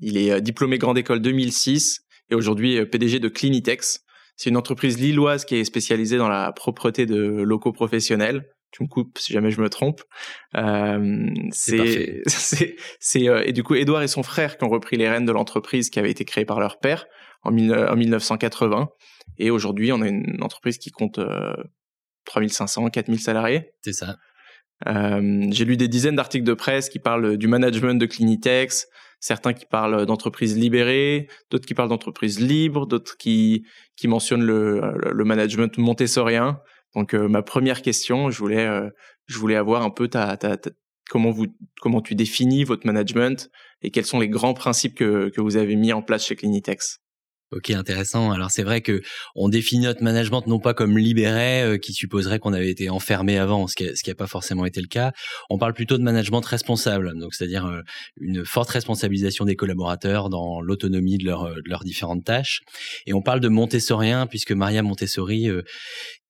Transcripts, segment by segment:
il est euh, diplômé Grande École 2006 et aujourd'hui euh, PDG de Clinitex. C'est une entreprise lilloise qui est spécialisée dans la propreté de locaux professionnels. Tu me coupes si jamais je me trompe. Euh, c'est, c'est, euh, et du coup, Edouard et son frère qui ont repris les rênes de l'entreprise qui avait été créée par leur père en, en 1980. Et aujourd'hui, on a une entreprise qui compte euh, 3500, 4000 salariés. C'est ça. Euh, j'ai lu des dizaines d'articles de presse qui parlent du management de Clinitex, certains qui parlent d'entreprises libérées, d'autres qui parlent d'entreprises libres, d'autres qui, qui mentionnent le, le management montessorien. Donc euh, ma première question, je voulais, euh, je voulais avoir un peu ta, ta, comment vous, comment tu définis votre management et quels sont les grands principes que, que vous avez mis en place chez Clinitex? Ok, intéressant. Alors c'est vrai que on définit notre management non pas comme libéré, euh, qui supposerait qu'on avait été enfermé avant, ce qui n'a pas forcément été le cas. On parle plutôt de management responsable, donc c'est-à-dire euh, une forte responsabilisation des collaborateurs dans l'autonomie de, leur, de leurs différentes tâches. Et on parle de montessorien puisque Maria Montessori euh,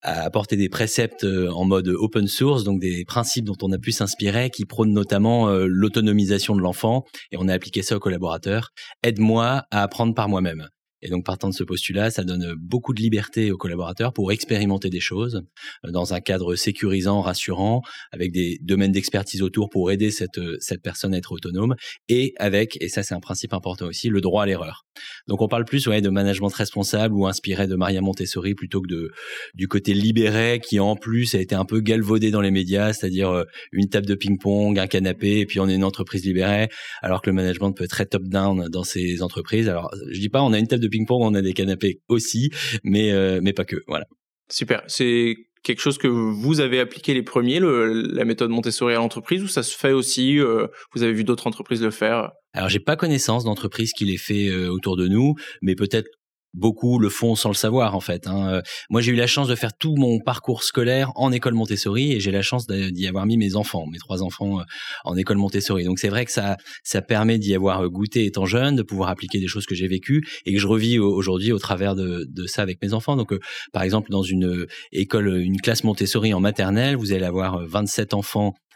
a apporté des préceptes en mode open source, donc des principes dont on a pu s'inspirer, qui prônent notamment l'autonomisation de l'enfant, et on a appliqué ça aux collaborateurs. Aide-moi à apprendre par moi-même. Et donc, partant de ce postulat, ça donne beaucoup de liberté aux collaborateurs pour expérimenter des choses euh, dans un cadre sécurisant, rassurant, avec des domaines d'expertise autour pour aider cette, euh, cette personne à être autonome, et avec, et ça c'est un principe important aussi, le droit à l'erreur. Donc, on parle plus ouais, de management responsable ou inspiré de Maria Montessori plutôt que de, du côté libéré qui en plus a été un peu galvaudé dans les médias, c'est-à-dire euh, une table de ping-pong, un canapé, et puis on est une entreprise libérée, alors que le management peut être très top-down dans ces entreprises. Alors, je dis pas on a une table de ping-pong, on a des canapés aussi, mais euh, mais pas que. Voilà. Super. C'est quelque chose que vous avez appliqué les premiers, la méthode Montessori à l'entreprise, ou ça se fait aussi euh, Vous avez vu d'autres entreprises le faire? Alors j'ai pas connaissance d'entreprise qui l'ait fait euh, autour de nous, mais peut-être Beaucoup le font sans le savoir en fait. Hein. Euh, moi, j'ai eu la chance de faire tout mon parcours scolaire en école Montessori et j'ai la chance d'y avoir mis mes enfants, mes trois enfants euh, en école Montessori. Donc c'est vrai que ça, ça permet d'y avoir goûté étant jeune, de pouvoir appliquer des choses que j'ai vécues et que je revis aujourd'hui au travers de, ça avec mes enfants. Donc, euh, par exemple, dans une école, une classe Montessori en maternelle, vous allez avoir 27 enfants euh,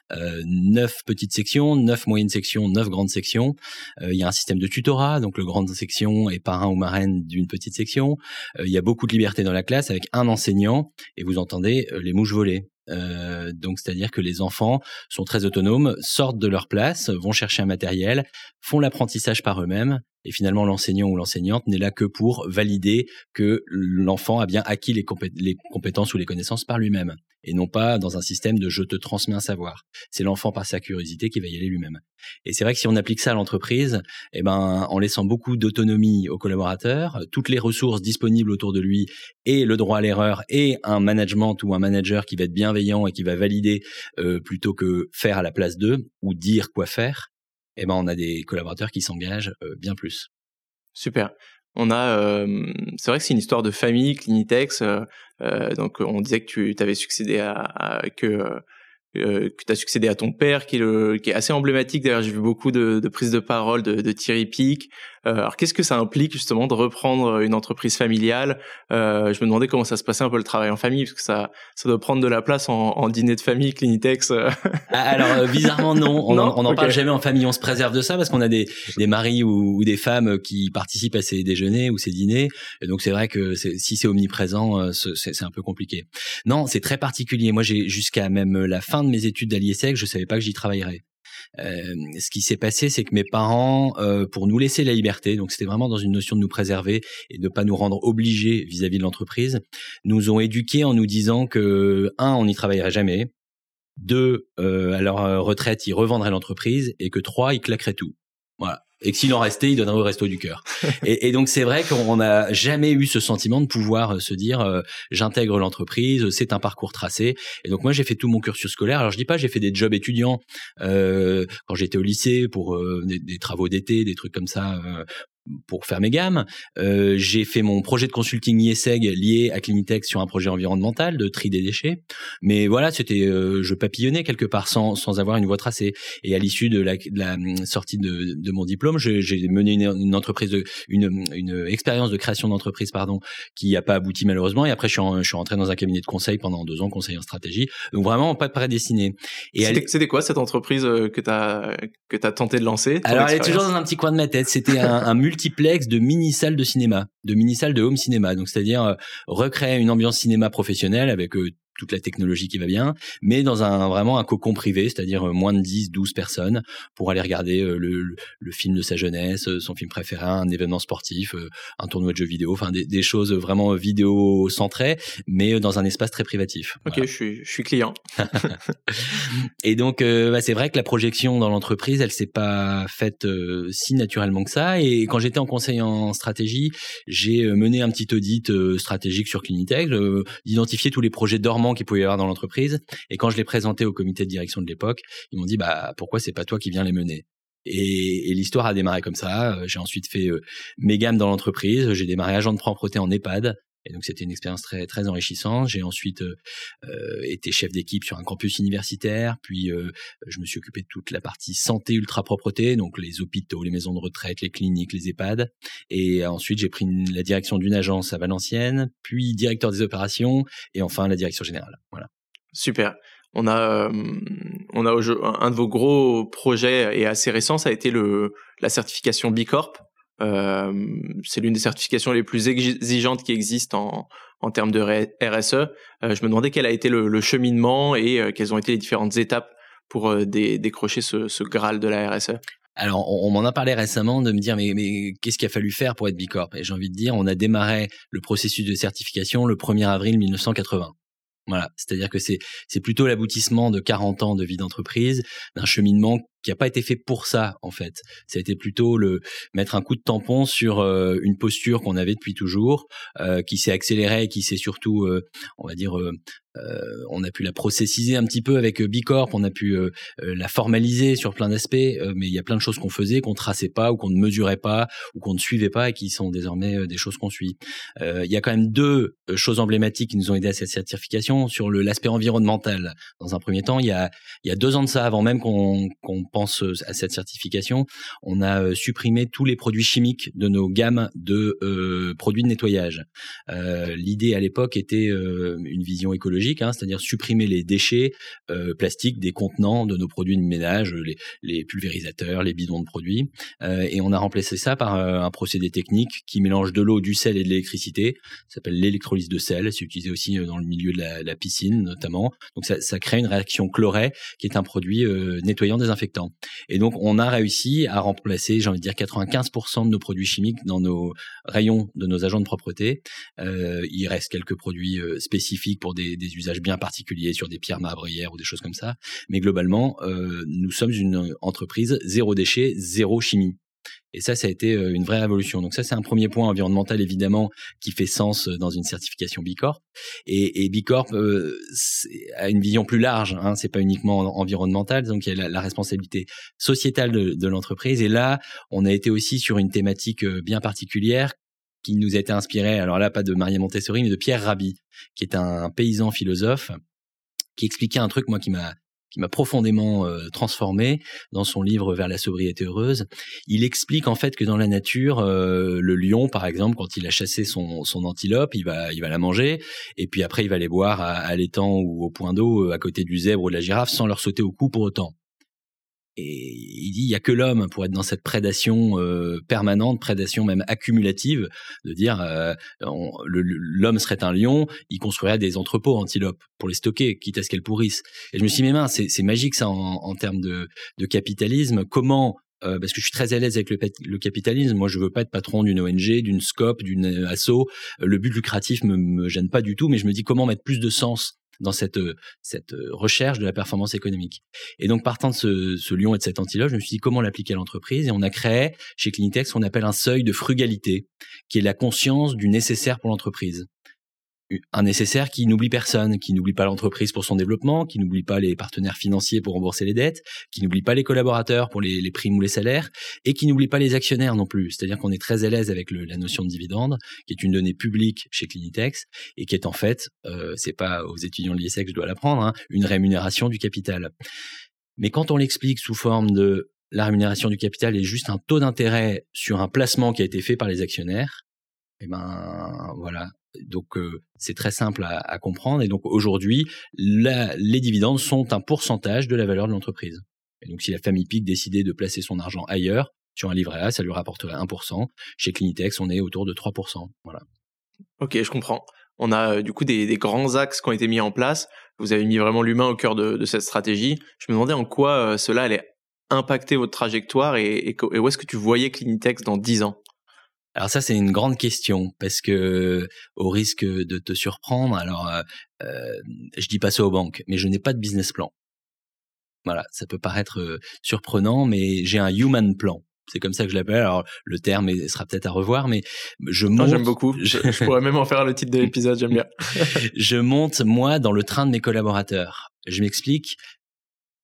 neuf petites sections, neuf moyennes sections, neuf grandes sections. Euh, il y a un système de tutorat, donc le grande section est parrain ou marraine d'une petite section. Euh, il y a beaucoup de liberté dans la classe avec un enseignant et vous entendez les mouches voler. Euh, donc c'est-à-dire que les enfants sont très autonomes, sortent de leur place, vont chercher un matériel, font l'apprentissage par eux-mêmes et finalement, l'enseignant ou l'enseignante n'est là que pour valider que l'enfant a bien acquis les, compétences ou les connaissances par lui-même, et non pas dans un système de je te transmets un savoir. C'est l'enfant par sa curiosité qui va y aller lui-même. Et c'est vrai que si on applique ça à l'entreprise, eh ben, en laissant beaucoup d'autonomie aux collaborateurs, toutes les ressources disponibles autour de lui, et le droit à l'erreur, et un management ou un manager qui va être bienveillant et qui va valider euh, plutôt que faire à la place d'eux ou dire quoi faire, eh ben on a des collaborateurs qui s'engagent euh, bien plus. Super. On a, euh, c'est vrai que c'est une histoire de famille, Clinitex. Euh, donc on disait que tu avais succédé à, à que euh, que tu as succédé à ton père, qui est, le, qui est assez emblématique. D'ailleurs, j'ai vu beaucoup de, de prises de parole de, de Thierry Pic. Euh, alors, qu'est-ce que ça implique justement de reprendre une entreprise familiale? Euh, Je me demandais comment ça se passait un peu le travail en famille, parce que ça, ça doit prendre de la place en, en dîner de famille, Clinitex. Ah, alors, euh, bizarrement, non. On n'en parle jamais en famille. On se préserve de ça parce qu'on a des, des maris ou, ou, des femmes qui participent à ces déjeuners ou ces dîners. Et donc, c'est vrai que si c'est omniprésent, euh, c'est un peu compliqué. Non, c'est très particulier. Moi, j'ai jusqu'à même la fin de mes études à l'ISEC, je savais pas que j'y travaillerais. Euh, ce qui s'est passé, c'est que mes parents, euh, pour nous laisser la liberté, donc c'était vraiment dans une notion de nous préserver et de pas nous rendre obligés vis-à-vis de l'entreprise, nous ont éduqués en nous disant que un, on n'y travaillerait jamais, deux, euh, à leur retraite, ils revendraient l'entreprise et que trois, ils claqueraient tout. Voilà. Et que s'il en restait, il donnerait au resto du cœur. et, et, donc c'est vrai qu'on n'a jamais eu ce sentiment de pouvoir euh, se dire euh, j'intègre l'entreprise, c'est un parcours tracé. Et donc moi j'ai fait tout mon cursus scolaire. Alors je dis pas j'ai fait des jobs étudiants euh, quand j'étais au lycée pour euh, des, des, travaux d'été, des trucs comme ça pour faire mes gammes. Euh, j'ai fait mon projet de consulting IESEG lié à Clinitech sur un projet environnemental de tri des déchets. Mais voilà, c'était euh, je papillonnais quelque part sans, sans avoir une voie tracée. Et à l'issue de la, de la, hum, sortie de, de mon diplôme, j'ai mené une, une, entreprise, de, une, une expérience de création d'entreprise, pardon, qui n'a pas abouti malheureusement. Et après, je suis, je suis rentré dans un cabinet de conseil pendant deux ans, conseil en stratégie. Donc vraiment pas prédestiné. Et c'était quoi cette entreprise euh, que tu as que as tenté de lancer? Alors elle est toujours dans un petit coin de ma tête. C'était un, un multiplex de mini-salles de cinéma, de mini-salles de home cinéma. Donc, c'est-à-dire euh, recréer une ambiance cinéma professionnelle avec euh, toute la technologie qui va bien, mais dans un vraiment un cocon privé, c'est-à-dire euh, moins de 10, 12 personnes pour aller regarder euh, le, le, film de sa jeunesse, euh, son film préféré, un événement sportif, un tournoi de jeux vidéo, enfin des, des choses vraiment vidéo centrées, mais dans un espace très privatif. Ok, je, suis, je suis client. et donc bah, c'est vrai que la projection dans l'entreprise, elle s'est pas faite si naturellement que ça. Et quand j'étais en conseil en stratégie, j'ai mené un petit audit stratégique sur Clinitech, d'identifier tous les projets dormants qu'il pouvait y avoir dans l'entreprise. Et quand je l'ai présenté au comité de direction de l'époque, ils m'ont dit bah pourquoi c'est pas toi qui viens les mener? Et, et l'histoire a démarré comme ça. Euh, j'ai ensuite fait euh, mes gammes dans l'entreprise. J'ai démarré agent de propreté en EHPAD. Et donc c'était une expérience très très enrichissante. J'ai ensuite euh, euh été chef d'équipe sur un campus universitaire, puis euh, je me suis occupé de toute la partie santé ultra propreté, donc les hôpitaux, les maisons de retraite, les cliniques, les EHPAD. Et ensuite j'ai pris la direction d'une agence à Valenciennes, puis directeur des opérations, et enfin la direction générale. Voilà. Super. On a, euh, on a un de vos gros projets et assez récent, ça a été le la certification B Corp. Euh, c'est l'une des certifications les plus exigeantes qui existent en, en termes de RSE. Euh, je me demandais quel a été le, cheminement et euh, quelles ont été les différentes étapes pour décrocher ce, ce, Graal de la RSE. Alors, on, m'en a parlé récemment de me dire, mais, mais qu'est-ce qu'il a fallu faire pour être Bicorp? Et j'ai envie de dire, on a démarré le processus de certification le 1er avril 1980. Voilà, c'est-à-dire que c'est plutôt l'aboutissement de 40 ans de vie d'entreprise, d'un cheminement qui n'a pas été fait pour ça en fait. Ça a été plutôt le mettre un coup de tampon sur euh, une posture qu'on avait depuis toujours, euh, qui s'est accélérée et qui s'est surtout, euh, on va dire, on a pu la processiser un petit peu avec Bicorp, on a pu la formaliser sur plein d'aspects, mais il y a plein de choses qu'on faisait, qu'on traçait pas ou qu'on ne mesurait pas ou qu'on ne suivait pas et qui sont désormais des choses qu'on suit. Il y a quand même deux choses emblématiques qui nous ont aidé à cette certification sur l'aspect environnemental. Dans un premier temps, il y a il y a deux ans de ça, avant même qu'on qu'on pense euh, à cette certification, on a euh, supprimé tous les produits chimiques de nos gammes de euh, produits de nettoyage. L'idée à l'époque était une vision écologique, hein, c'est-à-dire supprimer les déchets plastiques des contenants de nos produits de ménage, les, pulvérisateurs, les bidons de produits, et on a remplacé ça par un procédé technique qui mélange de l'eau, du sel et de l'électricité. Ça s'appelle l'électrolyse de sel. C'est utilisé aussi dans le milieu de la, la piscine notamment. Donc ça, ça, crée une réaction chlorée qui est un produit nettoyant désinfectant. Et donc, on a réussi à remplacer, j'ai envie de dire, 95% de nos produits chimiques dans nos rayons de nos agents de propreté. Euh, il reste quelques produits euh, spécifiques pour des, usages bien particuliers sur des pierres marbrières ou des choses comme ça. Mais globalement, euh, nous sommes une entreprise zéro déchet, zéro chimie. Et ça, ça a été euh, une vraie révolution. Donc ça, c'est un premier point environnemental évidemment qui fait sens euh, dans une certification B Corp. Et, et B Corp euh, a une vision plus large. Hein, c'est pas uniquement environnemental, donc il y a la, responsabilité sociétale de, l'entreprise. Et là, on a été aussi sur une thématique bien particulière qui nous a été inspirée. Alors là, pas de Maria Montessori, mais de Pierre Rabhi, qui est un paysan philosophe qui expliquait un truc moi qui m'a qui m'a profondément euh, transformé dans son livre Vers la sobriété heureuse. Il explique en fait que dans la nature, euh, le lion, par exemple, quand il a chassé son, son antilope, il va, il va la manger, et puis après il va les boire à, à l'étang ou au point d'eau à côté du zèbre ou de la girafe sans leur sauter au cou pour autant. Et il dit, il y a que l'homme pour être dans cette prédation euh, permanente, prédation même accumulative, de dire euh, l'homme serait un lion, il construirait des entrepôts antilopes pour les stocker, quitte à ce qu'elles pourrissent. Et je me suis dit, mais mince, c'est magique ça en, termes de, de, capitalisme. Comment euh, parce que je suis très à l'aise avec le, le, capitalisme. Moi, je veux pas être patron d'une ONG, d'une SCOP, d'une ASSO. Le but lucratif me, me gêne pas du tout, mais je me dis comment mettre plus de sens dans cette cette recherche de la performance économique. Et donc partant de ce, ce lion et de cet antilope, je me suis dit comment l'appliquer à l'entreprise et on a créé chez Clinitex ce qu'on appelle un seuil de frugalité, qui est la conscience du nécessaire pour l'entreprise un nécessaire qui n'oublie personne, qui n'oublie pas l'entreprise pour son développement, qui n'oublie pas les partenaires financiers pour rembourser les dettes, qui n'oublie pas les collaborateurs pour les, primes ou les salaires, et qui n'oublie pas les actionnaires non plus. C'est-à-dire qu'on est très à l'aise avec la notion de dividende, qui est une donnée publique chez Clinitex, et qui est en fait, euh, c'est pas aux étudiants de l'ISEC que je dois l'apprendre, hein, une rémunération du capital. Mais quand on l'explique sous forme de la rémunération du capital est juste un taux d'intérêt sur un placement qui a été fait par les actionnaires, eh ben voilà, donc euh, c'est très simple à, comprendre. Et donc aujourd'hui, les dividendes sont un pourcentage de la valeur de l'entreprise. Et donc si la famille PIC décidait de placer son argent ailleurs, sur un livret A, ça lui rapporterait 1%. Chez Clinitex, on est autour de 3%. Voilà. Ok, je comprends. On a euh, du coup des, grands axes qui ont été mis en place. Vous avez mis vraiment l'humain au cœur de, cette stratégie. Je me demandais en quoi euh, cela allait impacter votre trajectoire et, et où est-ce que tu voyais Clinitex dans 10 ans? Alors ça c'est une grande question parce que au risque de te surprendre, alors euh, euh, je dis pas ça aux banques, mais je n'ai pas de business plan. Voilà, ça peut paraître euh, surprenant, mais j'ai un human plan. C'est comme ça que je l'appelle. Alors le terme sera peut-être à revoir, mais je monte. j'aime beaucoup. Je, je, pourrais même en faire le titre de l'épisode. J'aime bien. je monte moi dans le train de mes collaborateurs. Je m'explique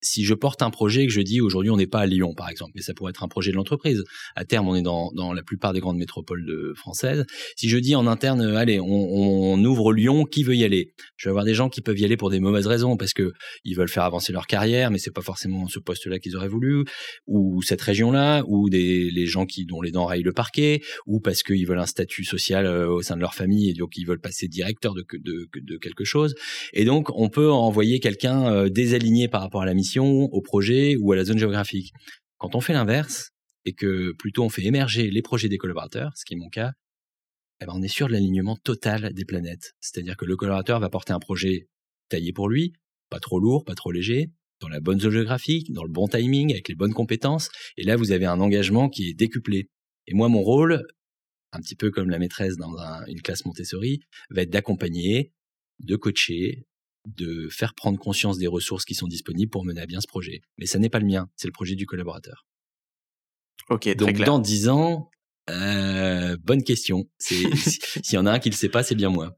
si je porte un projet et que je dis aujourd'hui on n'est pas à Lyon par exemple, mais ça pourrait être un projet de l'entreprise. À terme, on est dans, dans la plupart des grandes métropoles françaises. Si je dis en interne, euh, allez, on, on, ouvre Lyon, qui veut y aller? Je vais avoir des gens qui peuvent y aller pour des mauvaises raisons parce que ils veulent faire avancer leur carrière, mais c'est pas forcément ce poste-là qu'ils auraient voulu, ou cette région-là, ou des les gens qui dont les dents raillent le parquet, ou parce qu'ils veulent un statut social euh, au sein de leur famille et donc ils veulent passer directeur de, de, de quelque chose. Et donc on peut envoyer quelqu'un euh, désaligné par rapport à la mission au projet ou à la zone géographique. Quand on fait l'inverse et que plutôt on fait émerger les projets des collaborateurs, ce qui est mon cas, eh ben on est sûr de l'alignement total des planètes. C'est-à-dire que le collaborateur va porter un projet taillé pour lui, pas trop lourd, pas trop léger, dans la bonne zone géographique, dans le bon timing, avec les bonnes compétences. Et là, vous avez un engagement qui est décuplé. Et moi, mon rôle, un petit peu comme la maîtresse dans une classe Montessori, va être d'accompagner, de coacher, de faire prendre conscience des ressources qui sont disponibles pour mener à bien ce projet. Mais ça n'est pas le mien, c'est le projet du collaborateur. Ok, très Donc clair. dans dix ans, euh, bonne question. S'il y en a un qui le sait pas, c'est bien moi.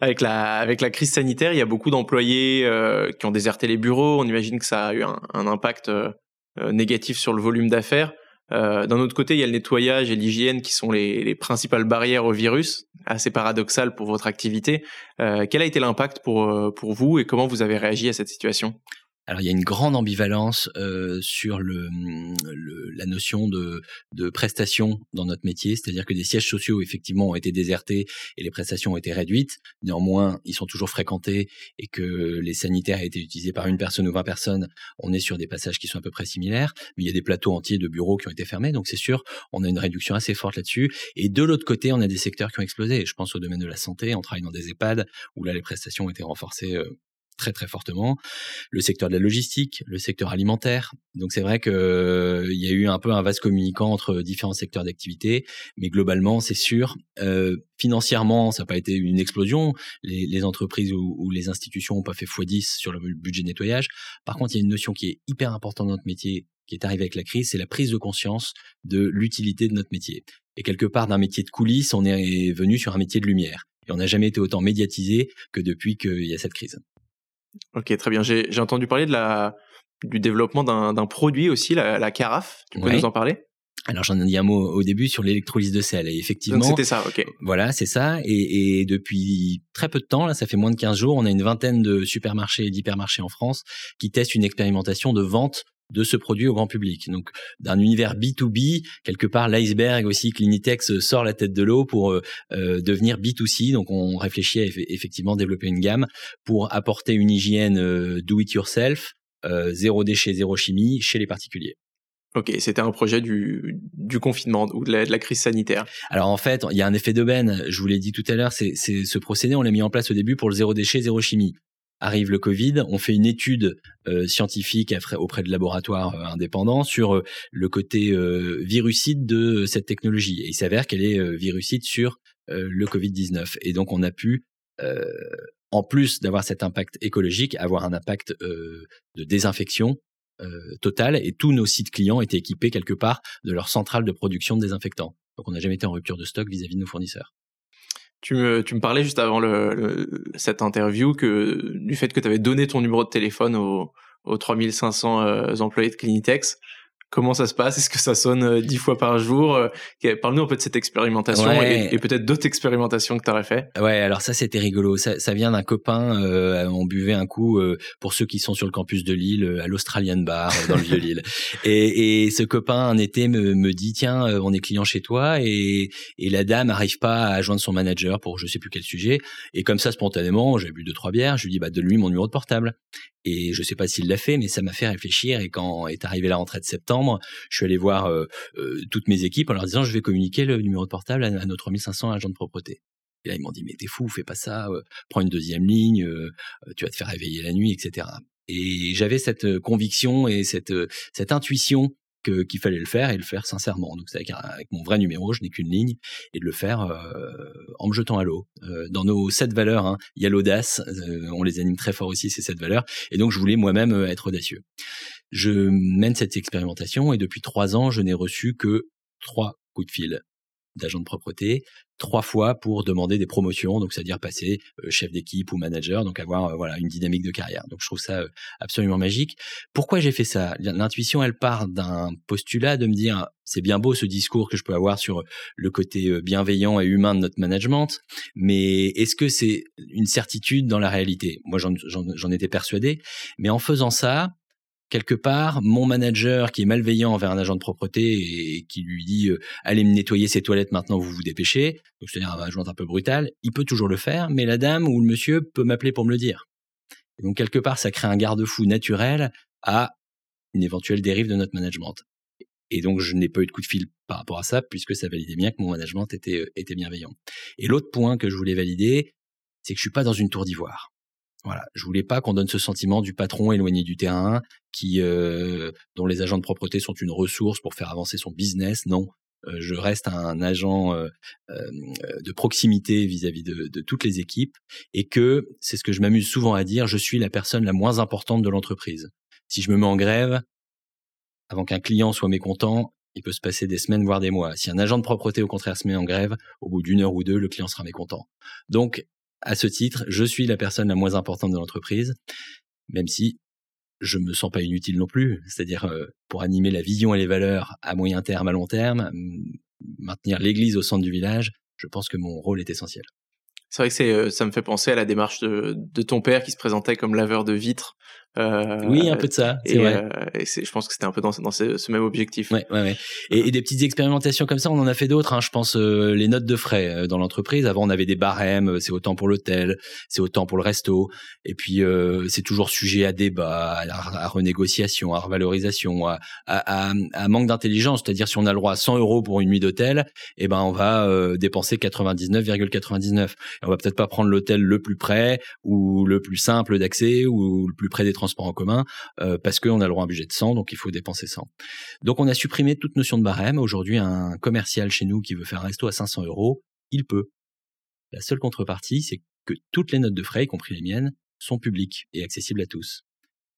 Avec la, avec la crise sanitaire, il y a beaucoup d'employés euh, qui ont déserté les bureaux. On imagine que ça a eu un, impact euh, négatif sur le volume d'affaires. Euh, d'un autre côté, il y a le nettoyage et l'hygiène qui sont les, les, principales barrières au virus, assez paradoxal pour votre activité. Euh, quel a été l'impact euh, pour vous et comment vous avez réagi à cette situation? Alors il y a une grande ambivalence euh, sur le, le, la notion de, de prestation dans notre métier, c'est-à-dire que des sièges sociaux effectivement ont été désertés et les prestations ont été réduites. Néanmoins, ils sont toujours fréquentés et que les sanitaires aient été utilisés par une personne ou 20 personnes, on est sur des passages qui sont à peu près similaires. Mais il y a des plateaux entiers de bureaux qui ont été fermés, donc c'est sûr, on a une réduction assez forte là-dessus. Et de l'autre côté, on a des secteurs qui ont explosé. Je pense au domaine de la santé, on travaille dans des EHPAD où là les prestations ont été renforcées euh, très très fortement, le secteur de la logistique, le secteur alimentaire. Donc c'est vrai que euh, y a eu un peu un vase communicant entre différents secteurs d'activité, mais globalement c'est sûr. Euh, financièrement, ça n'a pas été une explosion. Les, entreprises ou, ou, les institutions n'ont pas fait x10 sur le budget nettoyage. Par contre, il y a une notion qui est hyper importante dans notre métier, qui est arrivée avec la crise, c'est la prise de conscience de l'utilité de notre métier. Et quelque part, d'un métier de coulisses, on est venu sur un métier de lumière. Et on n'a jamais été autant médiatisé que depuis qu'il y a cette crise. Ok, très bien. J'ai entendu parler de la, du développement d'un produit aussi, la, la carafe. Tu peux nous en parler? Alors j'en ai dit un mot au début sur l'électrolyse de sel. Et effectivement c'était ça ok. voilà c'est ça. Et, et, depuis très peu de temps là ça fait moins de 15 jours on a une vingtaine de supermarchés et d'hypermarchés en France qui testent une expérimentation de vente de ce produit au grand public. Donc d'un univers B2B, quelque part l'iceberg aussi, Clinitex sort la tête de l'eau pour euh, euh, devenir B2C. Donc on réfléchit à effectivement développer une gamme pour apporter une hygiène euh, do it yourself, zéro déchet, zéro chimie chez les particuliers. Ok, c'était un projet du, du confinement ou de la, de la, crise sanitaire. Alors en fait, il y a un effet d'aubaine. Je vous l'ai dit tout à l'heure, c'est ce procédé, on l'a mis en place au début pour le zéro déchet, zéro chimie arrive le Covid, on fait une étude euh, scientifique auprès de laboratoires euh, indépendants sur euh, le côté virucide de cette technologie. Et il s'avère qu'elle est virucide sur le Covid-19. Et donc on a pu en plus d'avoir cet impact écologique, avoir un impact de désinfection total. Et tous nos sites clients étaient équipés quelque part de leur centrale de production de désinfectants. Donc on n'a jamais été en rupture de stock vis-à-vis de nos fournisseurs. Tu me, tu me parlais juste avant cette interview que du fait que tu avais donné ton numéro de téléphone aux, aux 3500 employés de Clinitex. Comment ça se passe? Est-ce que ça sonne euh, dix fois par jour? Euh, Parle-nous un peu de cette expérimentation et, peut-être d'autres expérimentations que tu aurais fait. Ouais, alors ça c'était rigolo. Ça, ça vient d'un copain. Euh, on buvait un coup pour ceux qui sont sur le campus de Lille à l'Australian Bar dans le vieux Lille. Et, et, ce copain un été me, me dit tiens, on est client chez toi et, et la dame n'arrive pas à joindre son manager pour je sais plus quel sujet. Et comme ça spontanément, j'ai bu deux trois bières. Je lui dis bah donne-lui mon numéro de portable. Et je sais pas s'il l'a fait, mais ça m'a fait réfléchir. Et quand est arrivé la rentrée de septembre, je suis allé voir euh, euh, toutes mes équipes en leur disant je vais communiquer le numéro de portable à, nos 3500 agents de propreté. Et là ils m'ont dit mais t'es fou, fais pas ça, euh, prends une deuxième ligne, tu vas te faire réveiller la nuit, etc. Et j'avais cette conviction et cette cette intuition qu'il fallait le faire et le faire sincèrement. Donc c'est avec, mon vrai numéro, je n'ai qu'une ligne, et de le faire euh, en me jetant à l'eau. Euh, dans nos sept valeurs, hein, il y a l'audace, euh, on les anime très fort aussi ces sept valeurs, et donc je voulais moi-même être audacieux. Je mène cette expérimentation et depuis trois ans, je n'ai reçu que trois coups de fil d'agent de propreté trois fois pour demander des promotions, donc c'est-à-dire passer euh, chef d'équipe ou manager, donc avoir euh, voilà une dynamique de carrière. Donc je trouve ça euh, absolument magique. Pourquoi j'ai fait ça? L'intuition, elle part d'un postulat de me dire c'est bien beau ce discours que je peux avoir sur le côté bienveillant et humain de notre management, mais est-ce que c'est une certitude dans la réalité? Moi, j'en étais persuadé, mais en faisant ça, quelque part, mon manager qui est malveillant envers un agent de propreté et qui lui dit euh, allez me nettoyer ses toilettes maintenant, vous vous dépêchez, donc c'est-à-dire un joint un peu brutal, il peut toujours le faire, mais la dame ou le monsieur peut m'appeler pour me le dire. donc quelque part, ça crée un garde-fou naturel à une éventuelle dérive de notre management. Et donc, je n'ai pas eu de coup de fil par rapport à ça, puisque ça validait bien que mon management était, euh, était bienveillant. Et l'autre point que je voulais valider, c'est que je suis pas dans une tour d'ivoire. Voilà, je voulais pas qu'on donne ce sentiment du patron éloigné du terrain, qui euh, dont les agents de propreté sont une ressource pour faire avancer son business. Non, euh, je reste un agent euh, de proximité vis-à-vis de, de, toutes les équipes et que c'est ce que je m'amuse souvent à dire. Je suis la personne la moins importante de l'entreprise. Si je me mets en grève, avant qu'un client soit mécontent, il peut se passer des semaines voire des mois. Si un agent de propreté au contraire se met en grève, au bout d'une heure ou deux, le client sera mécontent. Donc à ce titre, je suis la personne la moins importante de l'entreprise, même si je me sens pas inutile non plus. C'est-à-dire, euh, pour animer la vision et les valeurs à moyen terme, à long terme, maintenir l'église au centre du village, je pense que mon rôle est essentiel. C'est vrai que euh, ça me fait penser à la démarche de ton père qui se présentait comme laveur de vitres euh, oui, un peu de ça. Et, vrai. Euh, et je pense que c'était un peu dans, dans ce, ce, même objectif. Ouais, ouais, ouais. Et, et, des petites expérimentations comme ça, on en a fait d'autres. Hein. Je pense euh, les notes de frais euh, dans l'entreprise. Avant, on avait des barèmes. C'est autant pour l'hôtel, c'est autant pour le resto. Et puis, c'est toujours sujet à débat, à, à renégociation, à revalorisation, à, à, à manque d'intelligence. C'est-à-dire, si on a le droit à 100 euros pour une nuit d'hôtel, eh ben, on va dépenser 99,99. On va peut-être pas prendre l'hôtel le plus près ou le plus simple d'accès ou le plus près des transports en commun euh, parce qu'on a le droit à un budget de 100, donc il faut dépenser 100. Donc on a supprimé toute notion de barème. Aujourd'hui, un commercial chez nous qui veut faire un resto à 500 euros, il peut. La seule contrepartie, c'est que toutes les notes de frais, y compris les miennes, sont publiques et accessibles à tous.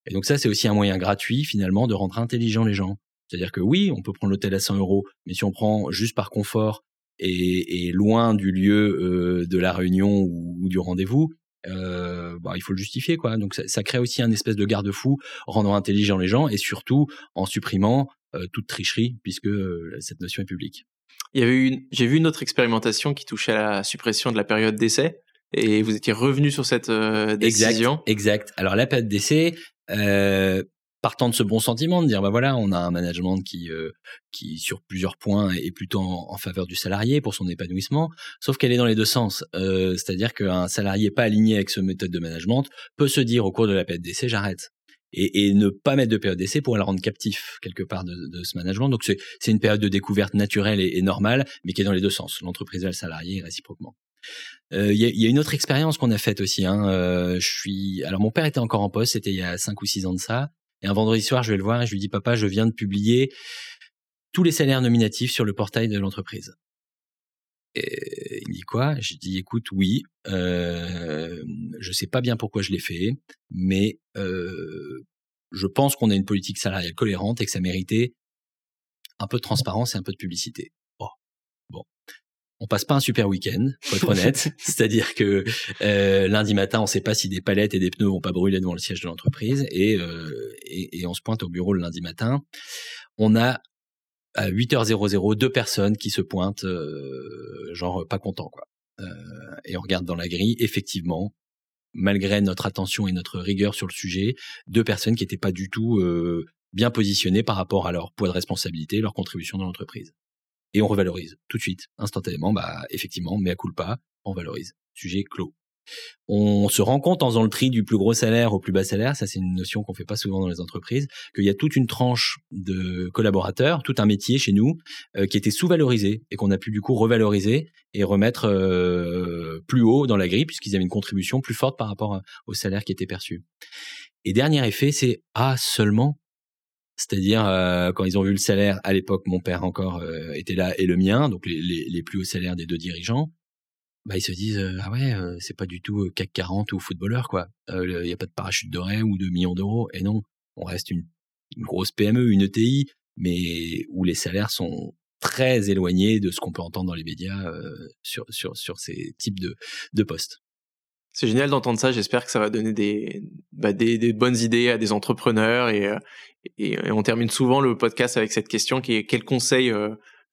Et donc ça, c'est aussi un moyen gratuit finalement de rendre intelligent les gens. C'est-à-dire que oui, on peut prendre l'hôtel à 100 euros, mais si on prend juste par confort et, loin du lieu euh, de la réunion ou du rendez-vous, euh, bah, il faut le justifier quoi. Donc ça, ça crée aussi un espèce de garde-fou, rendant intelligent les gens et surtout en supprimant euh, toute tricherie puisque euh, cette notion est publique. Il y avait une, j'ai vu une autre expérimentation qui touchait à la suppression de la période d'essai et vous étiez revenu sur cette euh, décision. Exact, exact. Alors la période d'essai, euh, partant de ce bon sentiment de dire bah voilà on a un management qui euh, qui sur plusieurs points est plutôt en, faveur du salarié pour son épanouissement sauf qu'elle est dans les deux sens euh, c'est-à-dire qu'un salarié pas aligné avec ce méthode de management peut se dire au cours de la période d'essai j'arrête et, et, ne pas mettre de période d'essai pour la rendre captif quelque part de, de ce management donc c'est une période de découverte naturelle et, et, normale mais qui est dans les deux sens l'entreprise et le salarié réciproquement euh, il y, a, y, a, une autre expérience qu'on a faite aussi. Hein. Euh, je suis, alors mon père était encore en poste, c'était il y a cinq ou six ans de ça. Et un vendredi soir, je vais le voir et je lui dis, papa, je viens de publier tous les salaires nominatifs sur le portail de l'entreprise. Et il me dit quoi? Je dis écoute, oui, euh, je sais pas bien pourquoi je l'ai fait, mais euh, je pense qu'on a une politique salariale cohérente et que ça méritait un peu de transparence et un peu de publicité. On passe pas un super week-end, faut être honnête. C'est-à-dire que euh, lundi matin, on sait pas si des palettes et des pneus vont pas brûler devant le siège de l'entreprise, et, euh, et, et on se pointe au bureau le lundi matin. On a à 8h00 deux personnes qui se pointent, euh, genre pas content quoi. Euh, et on regarde dans la grille, effectivement, malgré notre attention et notre rigueur sur le sujet, deux personnes qui n'étaient pas du tout euh, bien positionnées par rapport à leur poids de responsabilité, leur contribution dans l'entreprise. Et on revalorise tout de suite, instantanément, bah effectivement, mais à coup pas, on valorise. Sujet clos. On se rend compte en faisant le tri du plus gros salaire au plus bas salaire, ça c'est une notion qu'on fait pas souvent dans les entreprises, qu'il y a toute une tranche de collaborateurs, tout un métier chez nous euh, qui était sous-valorisé et qu'on a pu du coup revaloriser et remettre euh, plus haut dans la grille puisqu'ils avaient une contribution plus forte par rapport au salaire qui était perçu. Et dernier effet, c'est ah seulement c'est-à-dire euh, quand ils ont vu le salaire à l'époque, mon père encore était là et le mien, donc les, les, les plus hauts salaires des deux dirigeants bah ils se disent ah ouais c'est pas du tout CAC 40 ou footballeur quoi. Il n'y a pas de parachute doré ou de millions d'euros. Et non on reste une, grosse PME une ETI mais où les salaires sont très éloignés de ce qu'on peut entendre dans les médias sur sur sur ces types de de postes c'est génial d'entendre ça. J'espère que ça va donner des, bah, bonnes idées à des entrepreneurs. Et, et, et, on termine souvent le podcast avec cette question qui est quel conseil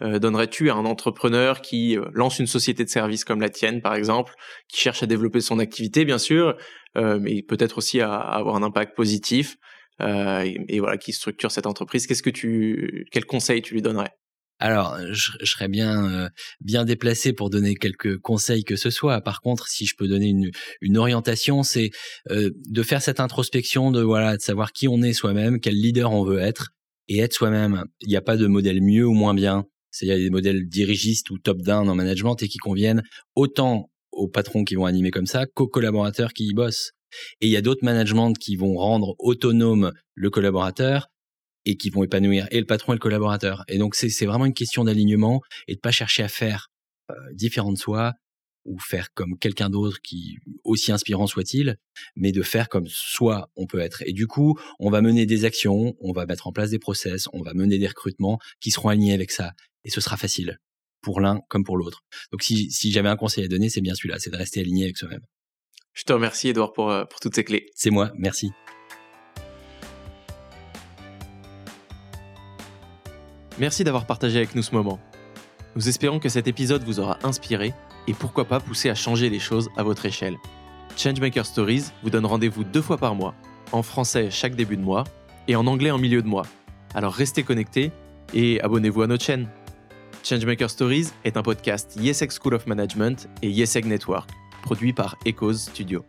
euh, donnerais-tu à un entrepreneur qui euh, lance une société de service comme la tienne, par exemple, qui cherche à développer son activité, bien sûr, euh, mais peut-être aussi à, avoir un impact positif, et, voilà, qui structure cette entreprise Qu'est-ce que tu, quel conseil tu lui donnerais? Alors, je, serais bien bien déplacé pour donner quelques conseils que ce soit. Par contre, si je peux donner une, une orientation, c'est de faire cette introspection, de voilà, de savoir qui on est soi-même, quel leader on veut être, et être soi-même. Il n'y a pas de modèle mieux ou moins bien. C'est-à-dire des modèles dirigistes ou top-down en management et qui conviennent autant aux patrons qui vont animer comme ça qu'aux collaborateurs qui y bossent. Et il y a d'autres managements qui vont rendre autonome le collaborateur et qui vont épanouir et le patron et le collaborateur. Et donc c'est vraiment une question d'alignement et de pas chercher à faire euh, différent de soi ou faire comme quelqu'un d'autre qui aussi inspirant soit-il, mais de faire comme soi on peut être. Et du coup, on va mener des actions, on va mettre en place des process, on va mener des recrutements qui seront alignés avec ça et ce sera facile pour l'un comme pour l'autre. Donc si, si j'avais un conseil à donner, c'est bien celui-là, c'est de rester aligné avec soi-même. Je te remercie Edouard pour, euh, pour toutes ces clés. C'est moi, merci. Merci d'avoir partagé avec nous ce moment. Nous espérons que cet épisode vous aura inspiré et pourquoi pas poussé à changer les choses à votre échelle. Changemaker Stories vous donne rendez-vous deux fois par mois, en français chaque début de mois et en anglais en milieu de mois. Alors restez connectés et abonnez-vous à notre chaîne. Changemaker Stories est un podcast YesEg School of Management et YesEg Network, produit par Echoes Studio.